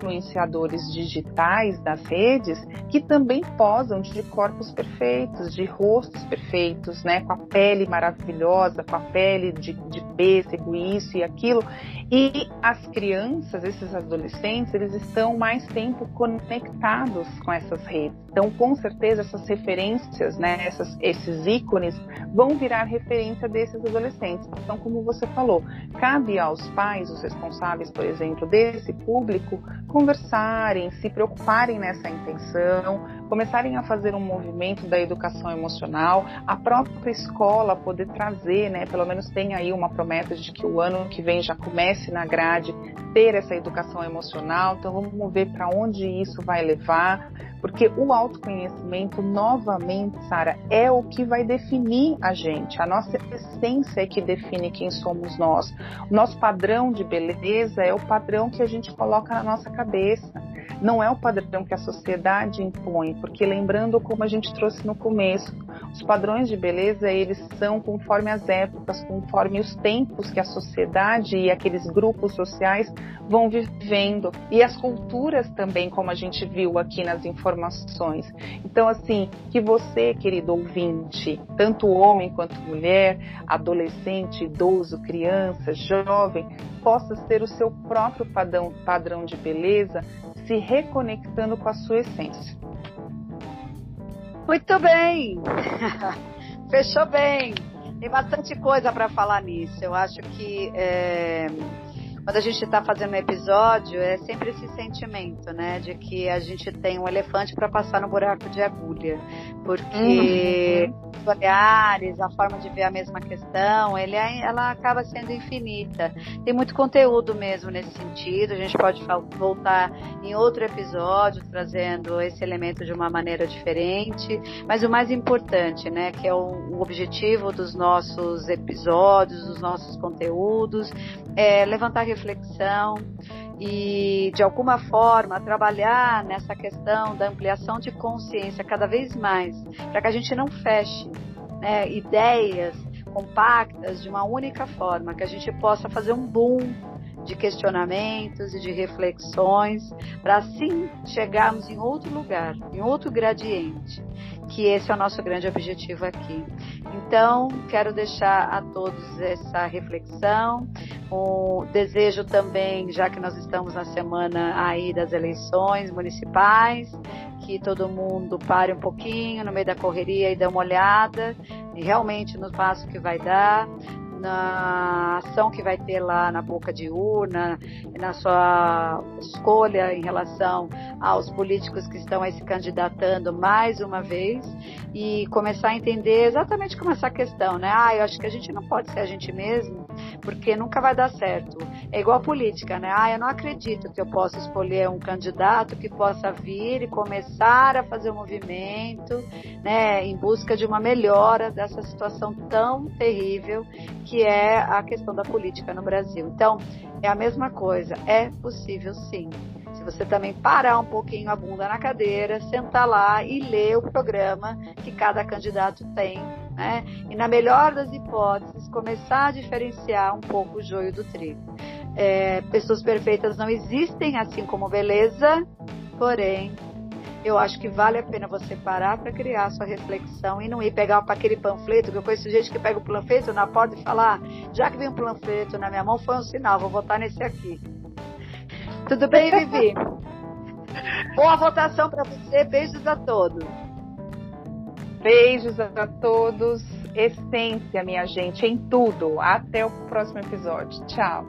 influenciadores digitais das redes que também posam de corpos perfeitos, de rostos perfeitos, né, com a pele maravilhosa, com a pele de, de pêssego, isso e aquilo. E as crianças, esses adolescentes, eles estão mais tempo conectados com essas redes. Então, com certeza, essas referências, né, essas, esses ícones vão virar referência desses adolescentes. Então, como você falou, cabe aos pais, os responsáveis, por exemplo, desse público, conversarem, se preocuparem nessa intenção, começarem a fazer um movimento da educação emocional, a própria escola poder trazer, né, pelo menos tem aí uma promessa de que o ano que vem já comece na grade ter essa educação emocional. Então vamos ver para onde isso vai levar, porque o autoconhecimento, novamente, Sara, é o que vai definir a gente. A nossa essência é que define quem somos nós. O nosso padrão de beleza é o padrão que a gente coloca na nossa cabeça. Não é o padrão que a sociedade impõe, porque lembrando como a gente trouxe no começo, os padrões de beleza eles são conforme as épocas, conforme os tempos que a sociedade e aqueles grupos sociais vão vivendo e as culturas também, como a gente viu aqui nas informações. Então assim, que você, querido ouvinte, tanto homem quanto mulher, adolescente, idoso, criança, jovem, possa ser o seu próprio padrão, padrão de beleza se reconectando com a sua essência. Muito bem! (laughs) Fechou bem! Tem bastante coisa para falar nisso. Eu acho que é, quando a gente está fazendo um episódio, é sempre esse sentimento, né? De que a gente tem um elefante para passar no buraco de agulha. Porque. Uhum os olhares, a forma de ver a mesma questão, ele, é, ela acaba sendo infinita. Tem muito conteúdo mesmo nesse sentido. A gente pode voltar em outro episódio trazendo esse elemento de uma maneira diferente. Mas o mais importante, né, que é o, o objetivo dos nossos episódios, dos nossos conteúdos, é levantar reflexão e, de alguma forma, trabalhar nessa questão da ampliação de consciência cada vez mais, para que a gente não feche né, ideias compactas de uma única forma, que a gente possa fazer um boom de questionamentos e de reflexões, para assim chegarmos em outro lugar, em outro gradiente, que esse é o nosso grande objetivo aqui. Então, quero deixar a todos essa reflexão, o desejo também, já que nós estamos na semana aí das eleições municipais, que todo mundo pare um pouquinho no meio da correria e dê uma olhada, realmente no passo que vai dar, na ação que vai ter lá na boca de urna, na sua escolha em relação aos políticos que estão aí se candidatando mais uma vez e começar a entender exatamente como essa questão, né? Ah, eu acho que a gente não pode ser a gente mesmo, porque nunca vai dar certo. É igual a política, né? Ah, eu não acredito que eu possa escolher um candidato que possa vir e começar a fazer um movimento, né, em busca de uma melhora dessa situação tão terrível que é a questão da política no Brasil. Então, é a mesma coisa, é possível sim. Se você também parar um pouquinho a bunda na cadeira, sentar lá e ler o programa que cada candidato tem, né? E na melhor das hipóteses, começar a diferenciar um pouco o joio do trigo. É, pessoas perfeitas não existem, assim como beleza, porém eu acho que vale a pena você parar para criar a sua reflexão e não ir pegar aquele panfleto, que eu conheço gente que pega o panfleto na porta e fala, ah, já que vem um panfleto na minha mão, foi um sinal, vou votar nesse aqui. Tudo bem, Vivi? (laughs) Boa votação para você, beijos a todos. Beijos a todos, essência, minha gente, em tudo. Até o próximo episódio. Tchau.